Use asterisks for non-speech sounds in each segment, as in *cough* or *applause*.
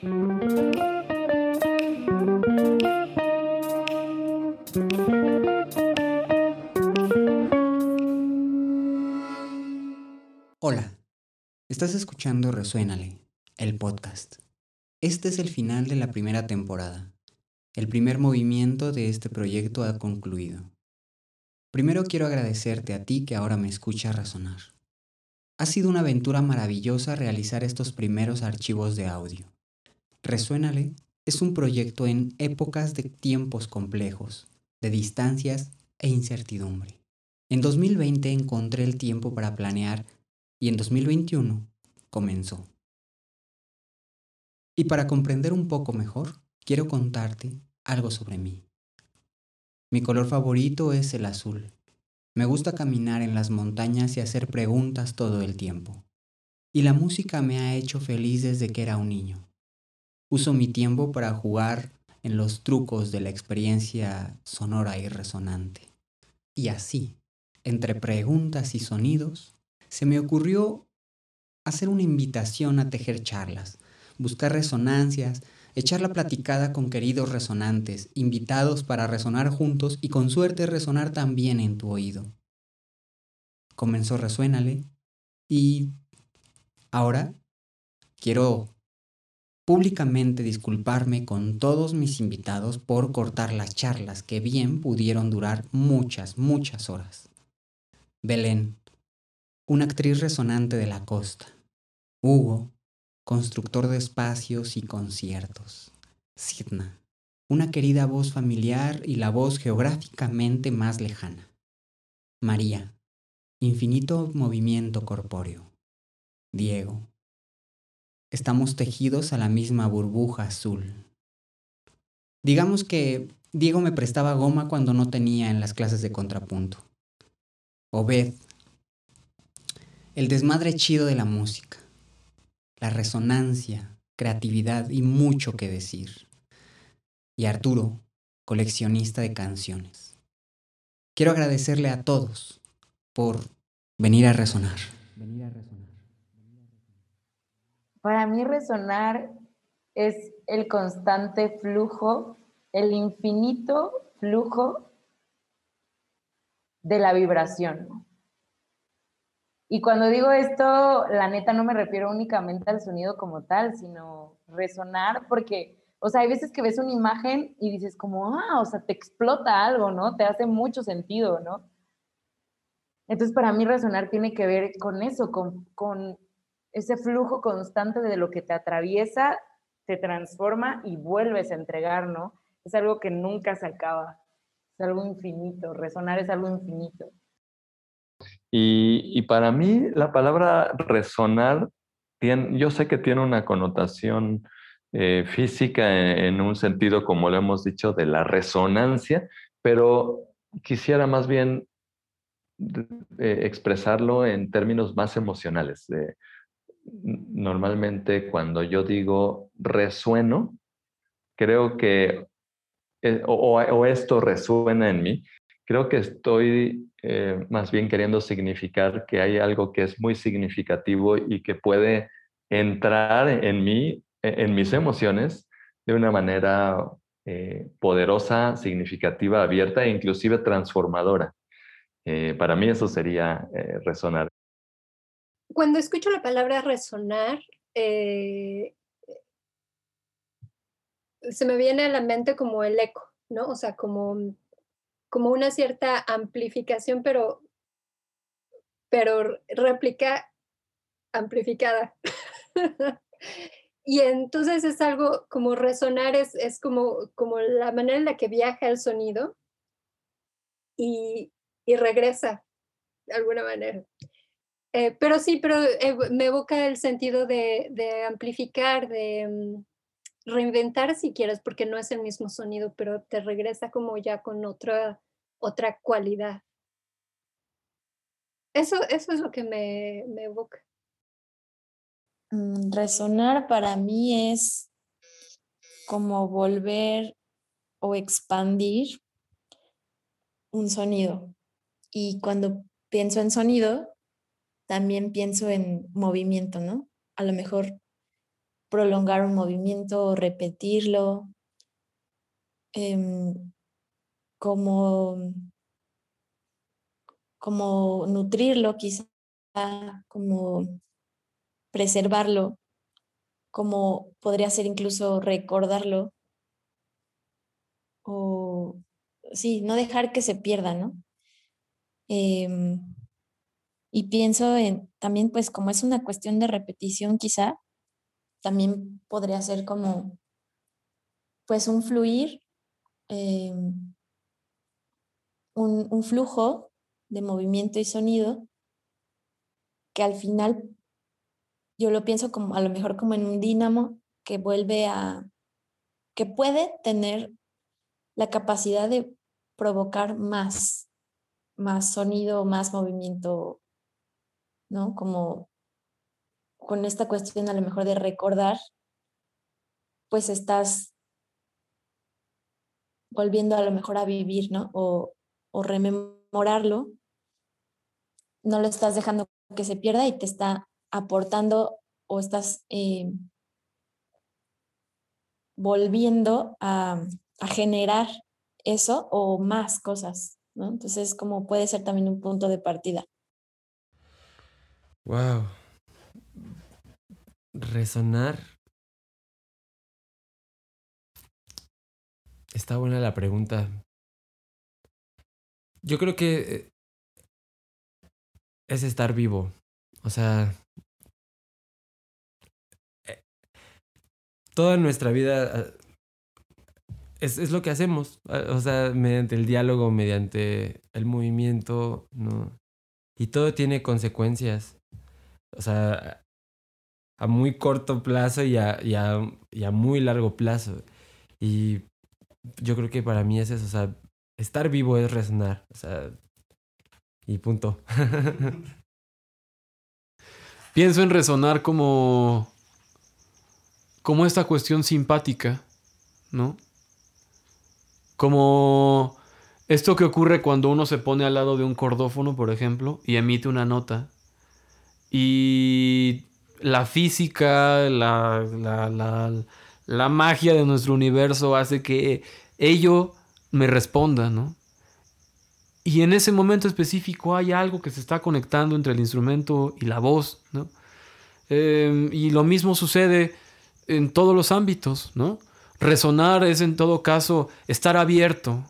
Hola, estás escuchando Resuénale, el podcast. Este es el final de la primera temporada. El primer movimiento de este proyecto ha concluido. Primero quiero agradecerte a ti que ahora me escuchas razonar. Ha sido una aventura maravillosa realizar estos primeros archivos de audio. Resuénale es un proyecto en épocas de tiempos complejos, de distancias e incertidumbre. En 2020 encontré el tiempo para planear y en 2021 comenzó. Y para comprender un poco mejor, quiero contarte algo sobre mí. Mi color favorito es el azul. Me gusta caminar en las montañas y hacer preguntas todo el tiempo. Y la música me ha hecho feliz desde que era un niño. Uso mi tiempo para jugar en los trucos de la experiencia sonora y resonante. Y así, entre preguntas y sonidos, se me ocurrió hacer una invitación a tejer charlas, buscar resonancias, echar la platicada con queridos resonantes, invitados para resonar juntos y con suerte resonar también en tu oído. Comenzó Resuénale y ahora quiero públicamente disculparme con todos mis invitados por cortar las charlas que bien pudieron durar muchas, muchas horas. Belén, una actriz resonante de la costa. Hugo, constructor de espacios y conciertos. Sidna, una querida voz familiar y la voz geográficamente más lejana. María, infinito movimiento corpóreo. Diego, estamos tejidos a la misma burbuja azul. Digamos que Diego me prestaba goma cuando no tenía en las clases de contrapunto. Obed, el desmadre chido de la música la resonancia, creatividad y mucho que decir. Y Arturo, coleccionista de canciones. Quiero agradecerle a todos por venir a resonar. Para mí resonar es el constante flujo, el infinito flujo de la vibración. Y cuando digo esto, la neta no me refiero únicamente al sonido como tal, sino resonar, porque, o sea, hay veces que ves una imagen y dices como, ah, o sea, te explota algo, ¿no? Te hace mucho sentido, ¿no? Entonces, para mí resonar tiene que ver con eso, con, con ese flujo constante de lo que te atraviesa, te transforma y vuelves a entregar, ¿no? Es algo que nunca se acaba, es algo infinito, resonar es algo infinito. Y, para mí la palabra resonar, tiene, yo sé que tiene una connotación eh, física en, un sentido, como lo hemos dicho, de la resonancia, pero quisiera más bien eh, expresarlo en términos más emocionales. Normalmente cuando yo digo resueno, creo que, eh, o esto resuena en mí, creo que estoy eh, más bien queriendo significar que hay algo que es muy significativo y que puede entrar en mí, e-, en mis emociones, de una manera eh, poderosa, significativa, abierta e inclusive transformadora. Para mí eso sería resonar. Cuando escucho la palabra resonar, se me viene a la mente como el eco, ¿no? O sea, como como una cierta amplificación, pero, pero réplica amplificada. *laughs* y entonces es algo como resonar, es, es como, como la manera en la que viaja el sonido y, y regresa de alguna manera. Eh, pero sí, pero eh, me evoca el sentido de, amplificar, de, mm, reinventar si quieres, porque no es el mismo sonido, pero te regresa como ya con otra, otra cualidad. Eso, eso es lo que me, me evoca. Mm, resonar para mí es como volver o expandir un sonido. Y cuando pienso en sonido, también pienso en movimiento, ¿no? A lo mejor prolongar un movimiento, repetirlo, em, como, como nutrirlo quizá, como preservarlo, como podría ser incluso recordarlo o sí, no dejar que se pierda, ¿no? Em, y pienso en, también pues como es una cuestión de repetición quizá, también podría ser como pues un fluir, em, un, un flujo de movimiento y sonido que al final yo lo pienso como a lo mejor como en un dínamo que vuelve a, que puede tener la capacidad de provocar más, más sonido, más movimiento, ¿no? Como con esta cuestión a lo mejor de recordar, pues estás volviendo a lo mejor a vivir, ¿no? O, o rememorarlo, no lo estás dejando que se pierda y te está aportando o estás eh, volviendo a, a generar eso o más cosas, ¿no? Entonces, como puede ser también un punto de partida. Wow. Resonar. Está buena la pregunta. Yo creo que eh, es estar vivo. O sea, eh, toda nuestra vida es, es, lo que hacemos, o sea, mediante el diálogo, mediante el movimiento, ¿no? Y todo tiene consecuencias, o sea, a muy corto plazo y a, a, a muy largo plazo. Y yo creo que para mí es eso, o sea, estar vivo es resonar, o sea, y punto. *laughs* Pienso en resonar como como esta cuestión simpática, ¿no? Como esto que ocurre cuando uno se pone al lado de un cordófono, por ejemplo, y emite una nota. Y la física, la, la, la, magia de nuestro universo hace que ello me responda, ¿no? Y en ese momento específico hay algo que se está conectando entre el instrumento y la voz, ¿no? Em, y lo mismo sucede en todos los ámbitos, ¿no? Resonar es en todo caso estar abierto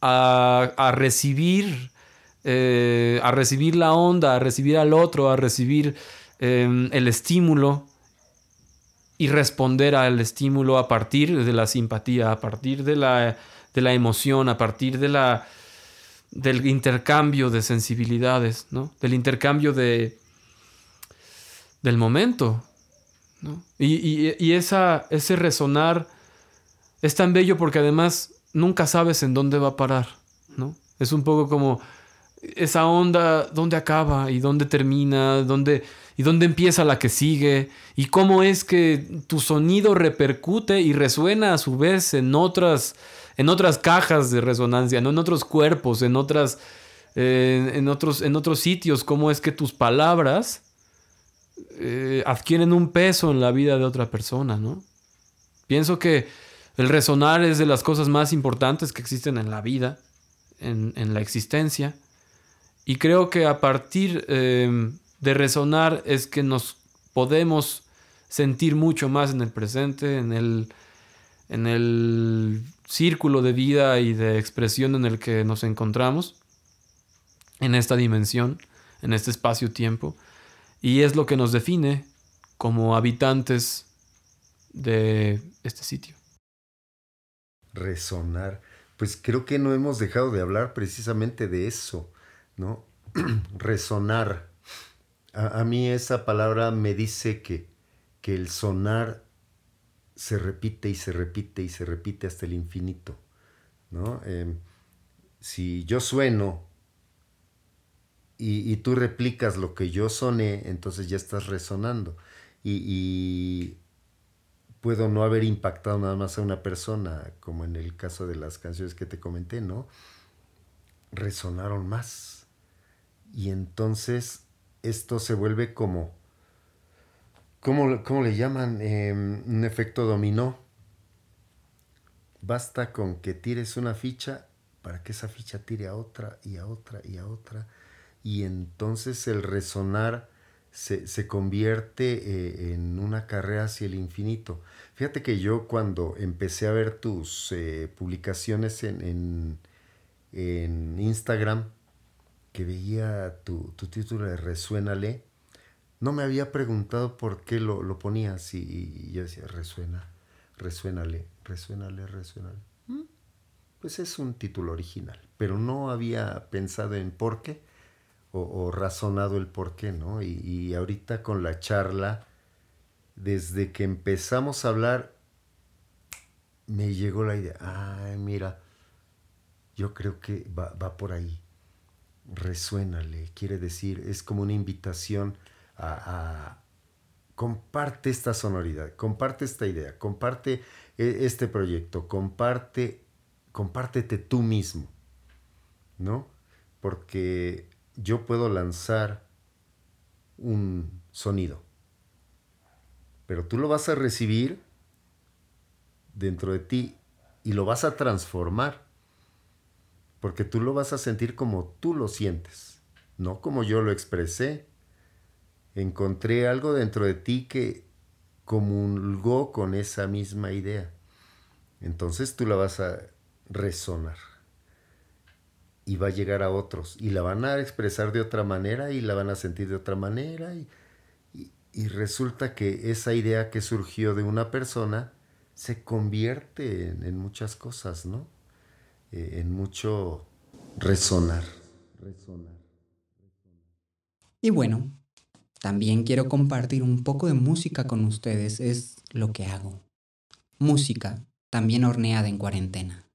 a, recibir, eh, a recibir la onda, a recibir al otro, a recibir em, el estímulo y responder al estímulo a partir de la simpatía, a partir de la, de la emoción, a partir de la, del intercambio de sensibilidades, ¿no? del intercambio de, del momento. ¿no? Y, y, esa, ese resonar es tan bello porque además nunca sabes en dónde va a parar, ¿no? Es un poco como esa onda, dónde acaba y dónde termina, dónde, y dónde empieza la que sigue, y cómo es que tu sonido repercute y resuena a su vez en otras, en otras cajas de resonancia, ¿no? en otros cuerpos, en, otras, en, otros, en otros sitios, cómo es que tus palabras eh, adquieren un peso en la vida de otra persona, ¿no? Pienso que el resonar es de las cosas más importantes que existen en la vida, en, la existencia. Y creo que a partir em, de resonar es que nos podemos sentir mucho más en el presente, en el, en el círculo de vida y de expresión en el que nos encontramos, en esta dimensión, en este espacio-tiempo. Y es lo que nos define como habitantes de este sitio. Resonar, pues creo que no hemos dejado de hablar precisamente de eso, ¿no? *clears throat* resonar. A, mí esa palabra me dice que, que el sonar se repite y se repite y se repite hasta el infinito, ¿no? Em, si yo sueno y, tú replicas lo que yo soné, entonces ya estás resonando. y puedo no haber impactado nada más a una persona, como en el caso de las canciones que te comenté, ¿no? Resonaron más. Y entonces esto se vuelve como, ¿cómo, cómo le llaman? Em, un efecto dominó. Basta con que tires una ficha para que esa ficha tire a otra y a otra y a otra. Y entonces el resonar se, convierte eh, en una carrera hacia el infinito. Fíjate que yo cuando empecé a ver tus eh, publicaciones en, en, Instagram, que veía tu, título de Resuénale, no me había preguntado por qué lo, lo ponías y, yo decía, resuena, resuénale, resuénale, resuénale. Mm, pues es un título original, pero no había pensado en por qué o, razonado el por qué, ¿no? Y, ahorita con la charla, desde que empezamos a hablar, me llegó la idea, ay, mira, yo creo que va, va por ahí, resuénale, quiere decir, es como una invitación a, comparte esta sonoridad, comparte esta idea, comparte e, este proyecto, comparte, compártete tú mismo, ¿no? Porque yo puedo lanzar un sonido, pero tú lo vas a recibir dentro de ti y lo vas a transformar, porque tú lo vas a sentir como tú lo sientes, no como yo lo expresé. Encontré algo dentro de ti que comulgó con esa misma idea. Entonces tú la vas a resonar y va a llegar a otros y la van a expresar de otra manera y la van a sentir de otra manera y, resulta que esa idea que surgió de una persona se convierte en, muchas cosas, ¿no? Eh, en mucho resonar. Y bueno, también quiero compartir un poco de música con ustedes, es lo que hago. Música, también horneada en cuarentena.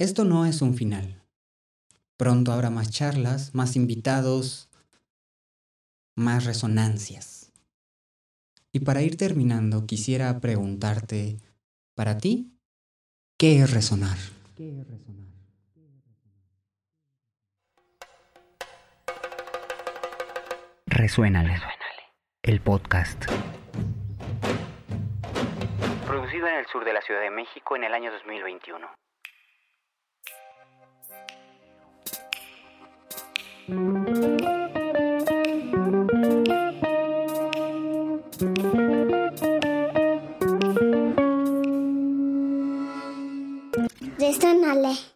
Esto no es un final. Pronto habrá más charlas, más invitados, más resonancias. Y para ir terminando, quisiera preguntarte, para ti, ¿qué es resonar? ¿Qué es resonar? Resuénale. El podcast. Producido en el sur de la Ciudad de México en el año 2021. Restan alle.